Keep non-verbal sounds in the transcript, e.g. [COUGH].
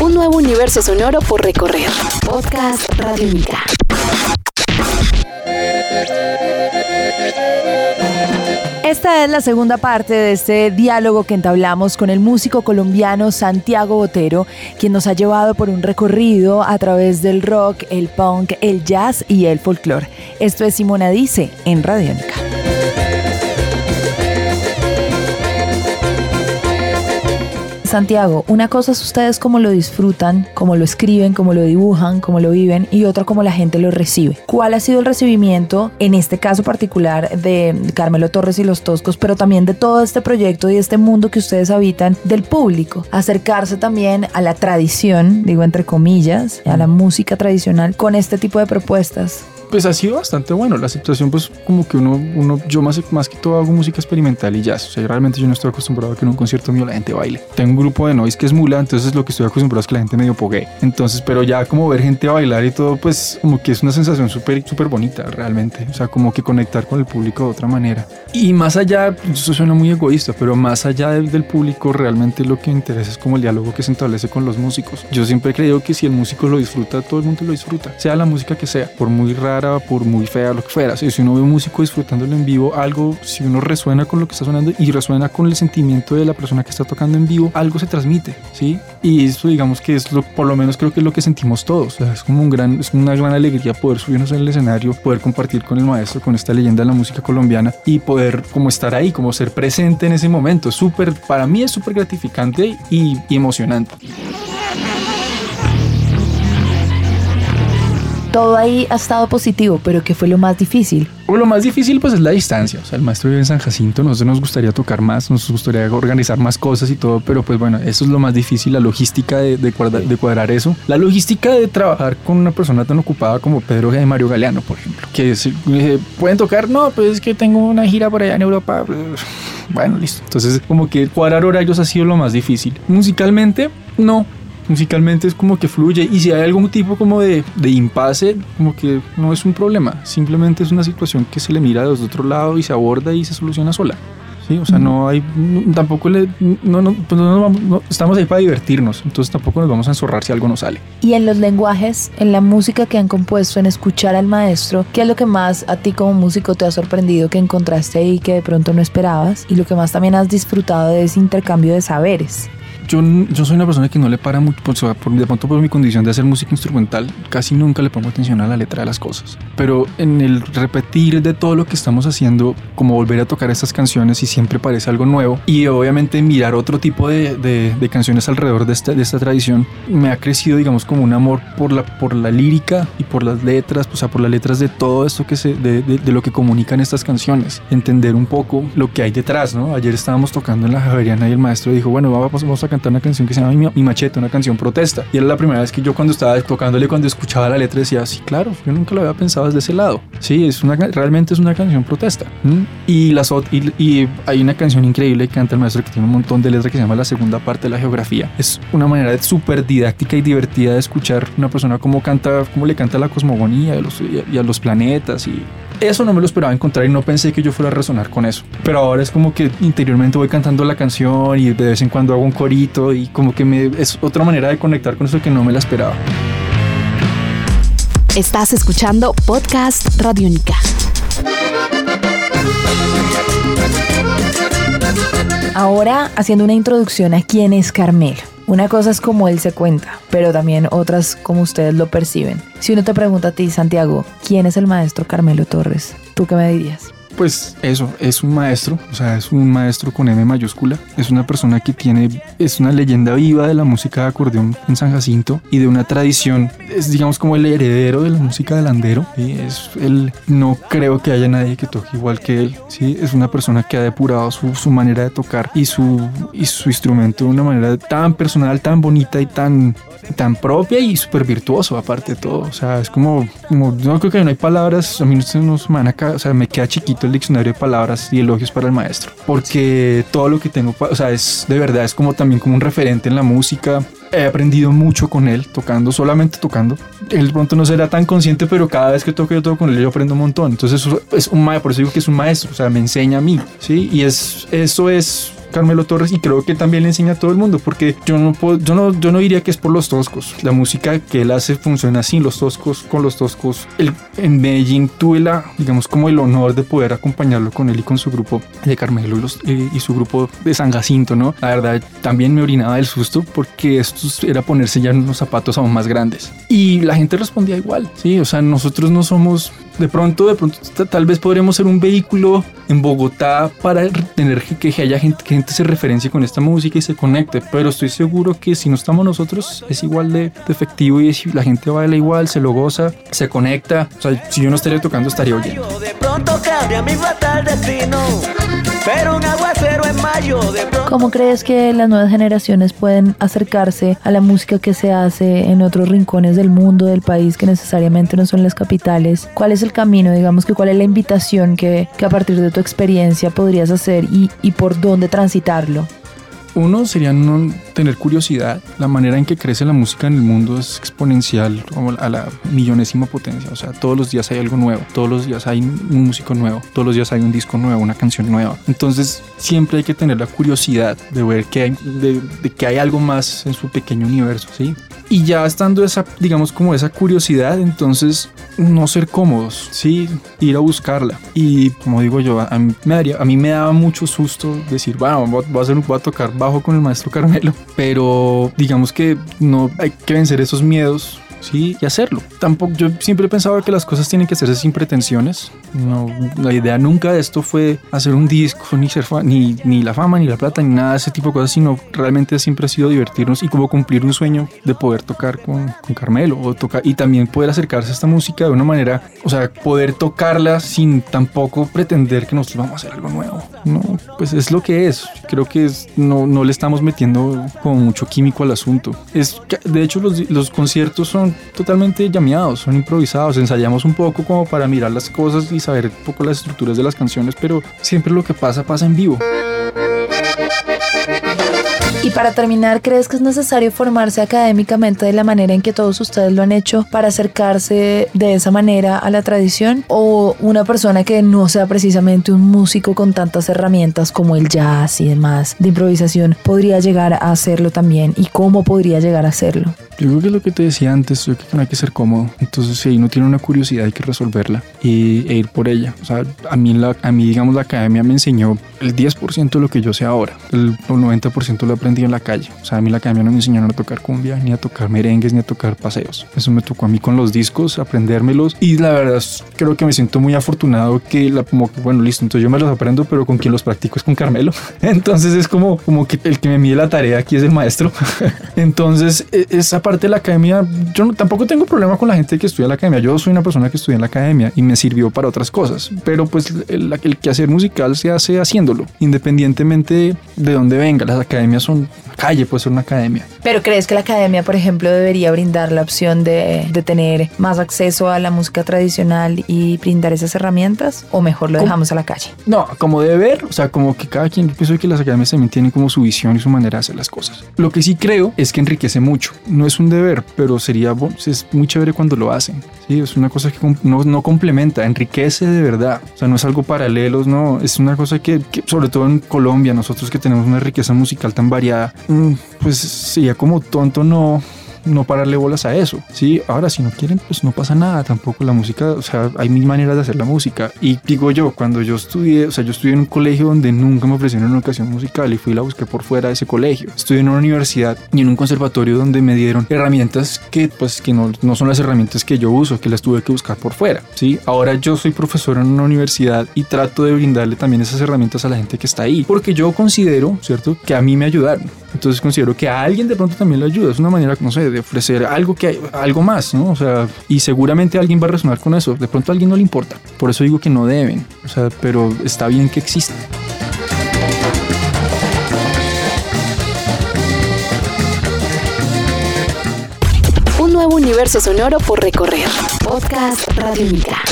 Un nuevo universo sonoro por recorrer. Podcast Radiónica. Esta es la segunda parte de este diálogo que entablamos con el músico colombiano Santiago Botero, quien nos ha llevado por un recorrido a través del rock, el punk, el jazz y el folclore. Esto es Simona Dice en Radiónica. Santiago, una cosa es ustedes cómo lo disfrutan, cómo lo escriben, cómo lo dibujan, cómo lo viven y otra cómo la gente lo recibe. ¿Cuál ha sido el recibimiento en este caso particular de Carmelo Torres y los Toscos, pero también de todo este proyecto y este mundo que ustedes habitan del público? Acercarse también a la tradición, digo entre comillas, a la música tradicional con este tipo de propuestas pues ha sido bastante bueno. La situación, pues, como que uno, uno yo más, más que todo hago música experimental y jazz. O sea, realmente yo no estoy acostumbrado a que en un concierto mío la gente baile. Tengo un grupo de noise que es mula, entonces lo que estoy acostumbrado es que la gente medio pogue. Entonces, pero ya como ver gente bailar y todo, pues, como que es una sensación súper, súper bonita, realmente. O sea, como que conectar con el público de otra manera. Y más allá, eso suena muy egoísta, pero más allá del, del público, realmente lo que interesa es como el diálogo que se establece con los músicos. Yo siempre he creído que si el músico lo disfruta, todo el mundo lo disfruta. Sea la música que sea, por muy rara por muy fea, lo que fuera. Si uno ve un músico disfrutándolo en vivo, algo, si uno resuena con lo que está sonando y resuena con el sentimiento de la persona que está tocando en vivo, algo se transmite, ¿sí? Y eso digamos que es lo, por lo menos creo que es lo que sentimos todos. es como un gran, es una gran alegría poder subirnos el escenario, poder compartir con el maestro, con esta leyenda de la música colombiana y poder como estar ahí, como ser presente en ese momento. Súper, para mí es súper gratificante y, y emocionante. Todo ahí ha estado positivo, pero ¿qué fue lo más difícil? Lo más difícil pues es la distancia. O sea, el maestro vive en San Jacinto, nosotros nos gustaría tocar más, nos gustaría organizar más cosas y todo, pero pues bueno, eso es lo más difícil, la logística de, de, cuadrar, de cuadrar, eso. La logística de trabajar con una persona tan ocupada como Pedro de Mario Galeano, por ejemplo, que es, eh, pueden tocar, no, pues es que tengo una gira por allá en Europa. Bueno, listo. Entonces, como que cuadrar horarios ha sido lo más difícil. Musicalmente, no, musicalmente es como que fluye y si hay algún tipo como de, de impasse, como que no es un problema, simplemente es una situación que se le mira desde otro lado y se aborda y se soluciona sola. Sí, o sea, no hay, tampoco le, no, no, pues no, vamos, estamos ahí para divertirnos, entonces tampoco nos vamos a enzorrar si algo no sale. Y en los lenguajes, en la música que han compuesto, en escuchar al maestro, ¿qué es lo que más a ti como músico te ha sorprendido que encontraste ahí que de pronto no esperabas? Y lo que más también has disfrutado de ese intercambio de saberes yo, yo soy una persona que no le para mucho, por, por, de pronto por mi condición de hacer música instrumental, casi nunca le pongo atención a la letra de las cosas. Pero en el repetir de todo lo que estamos haciendo, como volver a tocar estas canciones y siempre parece algo nuevo, y obviamente mirar otro tipo de, de, de canciones alrededor de esta, de esta tradición, me ha crecido, digamos, como un amor por la, por la lírica y por las letras, o sea, por las letras de todo esto que se, de, de, de lo que comunican estas canciones, entender un poco lo que hay detrás, ¿no? Ayer estábamos tocando en la Javeriana y el maestro dijo, bueno, vamos, vamos a cantar una canción que se llama Mi, Machete, una canción protesta. Y era la primera vez que yo cuando estaba tocándole, cuando escuchaba la letra, decía, sí, claro, yo nunca lo había pensado desde ese lado. Sí, es una, realmente es una canción protesta. ¿Mm? Y, las, y, y hay una canción increíble que canta el maestro que tiene un montón de letras que se llama La Segunda Parte de la Geografía. Es una manera súper didáctica y divertida de escuchar una persona cómo canta, cómo le canta a la cosmogonía y a los, y a los planetas y eso no me lo esperaba encontrar y no pensé que yo fuera a resonar con eso. Pero ahora es como que interiormente voy cantando la canción y de vez en cuando hago un corito y como que me, es otra manera de conectar con eso que no me la esperaba. Estás escuchando Podcast Radiónica. Ahora haciendo una introducción a quién es Carmelo. Una cosa es como él se cuenta, pero también otras como ustedes lo perciben. Si uno te pregunta a ti, Santiago, ¿quién es el maestro Carmelo Torres? ¿Tú qué me dirías? Pues eso, es un maestro, o sea, es un maestro con M mayúscula, es una persona que tiene, es una leyenda viva de la música de acordeón en San Jacinto y de una tradición, es digamos como el heredero de la música del andero, ¿sí? es él, no creo que haya nadie que toque igual que él, ¿sí? es una persona que ha depurado su, su manera de tocar y su, y su instrumento de una manera tan personal, tan bonita y tan, tan propia y súper virtuoso aparte de todo, o sea, es como, no creo que no hay palabras, a mí no, se me van o sea, me queda chiquito el diccionario de palabras y elogios para el maestro. Porque todo lo que tengo, o sea, es de verdad, es como también como un referente en la música. He aprendido mucho con él, tocando, solamente tocando. Él pronto no será tan consciente, pero cada vez que toco yo toco con él, yo aprendo un montón. Entonces es un maestro, por eso digo que es un maestro, o sea, me enseña a mí, ¿sí? Y es, eso es Carmelo Torres y creo que también le enseña a todo el mundo porque yo no yo no, yo no diría que es por los toscos. La música que él hace funciona así, los toscos con los toscos. El, en Medellín tuve la, digamos, como el honor de poder acompañarlo con él y con su grupo de Carmelo y, eh, su grupo de San Jacinto, ¿no? La verdad, también me orinaba del susto porque esto era ponerse ya unos zapatos aún más grandes. Y la gente respondía igual, ¿sí? O sea, nosotros no somos de pronto, de pronto, tal vez podremos ser un vehículo en Bogotá para tener que, que haya gente, que gente se referencie con esta música y se conecte, pero estoy seguro que si no estamos nosotros es igual de, efectivo y si la gente baila igual, se lo goza, se conecta. O sea, si yo no estaría tocando, estaría oyendo. De pronto cambia mi fatal destino. Pero un aguacero en mayo de ¿Cómo crees que las nuevas generaciones pueden acercarse a la música que se hace en otros rincones del mundo, del país, que necesariamente no son las capitales? ¿Cuál es el camino, digamos que cuál es la invitación que, que a partir de tu experiencia podrías hacer y, y por dónde transitarlo? Uno sería tener curiosidad. La manera en que crece la música en el mundo es exponencial, como a la millonésima potencia. O sea, todos los días hay algo nuevo, todos los días hay un músico nuevo, todos los días hay un disco nuevo, una canción nueva. Entonces, siempre hay que tener la curiosidad de ver que hay, de, que hay algo más en su pequeño universo, ¿sí? Y ya estando esa, digamos, como esa curiosidad, entonces no ser cómodos, sí, ir a buscarla. Y como digo yo, a mí me, daría, a mí me daba mucho susto decir, bueno, voy a, hacer, voy a tocar bajo con el maestro Carmelo, pero digamos que no hay que vencer esos miedos sí, y hacerlo. Tampoco, yo siempre pensaba que las cosas tienen que hacerse sin pretensiones. No, la idea nunca de esto fue hacer un disco, ni, ser ni, ni la fama, ni la plata, ni nada de ese tipo de cosas, sino realmente siempre ha sido divertirnos y como cumplir un sueño de poder tocar con, con Carmelo o tocar y también poder acercarse a esta música de una manera, o sea, poder tocarla sin tampoco pretender que nosotros vamos a hacer algo nuevo. No, pues es lo que es. Creo que es, no, no le estamos metiendo como mucho químico al asunto. Es, de hecho, los, los conciertos son totalmente llameados, son improvisados, ensayamos un poco como para mirar las cosas y saber un poco las estructuras de las canciones, pero siempre lo que pasa pasa en vivo. Y para terminar, ¿crees que es necesario formarse académicamente de la manera en que todos ustedes lo han hecho para acercarse de esa manera a la tradición? ¿O una persona que no sea precisamente un músico con tantas herramientas como el jazz y demás de improvisación podría llegar a hacerlo también? ¿Y cómo podría llegar a hacerlo? Yo creo que lo que te decía antes, yo creo que no hay que ser cómodo. Entonces, si uno tiene una curiosidad, hay que resolverla y, e ir por ella. O sea, a mí, la, a mí, digamos, la academia me enseñó el 10% de lo que yo sé ahora. El 90% lo he en la calle. O sea, a mí la academia no me enseñaron a tocar cumbia, ni a tocar merengues, ni a tocar paseos. Eso me tocó a mí con los discos, aprendérmelos. Y la verdad, creo que me siento muy afortunado que, la, como bueno, listo, entonces yo me los aprendo, pero con quien los practico es con Carmelo. [LAUGHS] Entonces es como, como que el que me mide la tarea aquí es el maestro. [LAUGHS] entonces, e, esa parte de la academia, yo no, tampoco tengo problema con la gente que estudia la academia. Yo soy una persona que estudia en la academia y me sirvió para otras cosas. Pero pues el, el quehacer musical se hace haciéndolo, independientemente de dónde venga. Las academias son calle, puede ser una academia. Pero crees que la academia, por ejemplo, debería brindar la opción de, de tener más acceso a la música tradicional y brindar esas herramientas? ¿O mejor lo dejamos a la calle? No, como deber, o sea, como que cada quien, pienso que las academias también tienen como su visión y su manera de hacer las cosas. Lo que sí creo es que enriquece mucho. No es un deber, pero sería, es muy chévere cuando lo hacen. Sí, es una cosa que no, no complementa, enriquece de verdad. O sea, no es algo paralelo, no, es una cosa que, que, sobre todo en Colombia, nosotros que tenemos una riqueza musical tan variada, mm, pues sería como tonto no no pararle bolas a eso, ¿sí? Ahora, si no quieren, pues no pasa nada, tampoco la música, o sea, hay mil maneras de hacer la música. Y digo yo, cuando yo estudié, o sea, yo estudié en un colegio donde nunca me ofrecieron una educación musical y fui y la busqué por fuera de ese colegio. Estudié en una universidad y en un conservatorio donde me dieron herramientas que, pues, que no, no son las herramientas que yo uso, que las tuve que buscar por fuera, ¿sí? Ahora yo soy profesor en una universidad y trato de brindarle también esas herramientas a la gente que está ahí, porque yo considero, ¿cierto?, que a mí me ayudaron. Entonces considero que a alguien de pronto también le ayuda. Es una manera, no sé, de ofrecer algo que algo más, ¿no? O sea, y seguramente alguien va a resonar con eso. De pronto a alguien no le importa. Por eso digo que no deben. O sea, pero está bien que exista. Un nuevo universo sonoro por recorrer. Podcast Radio Mica.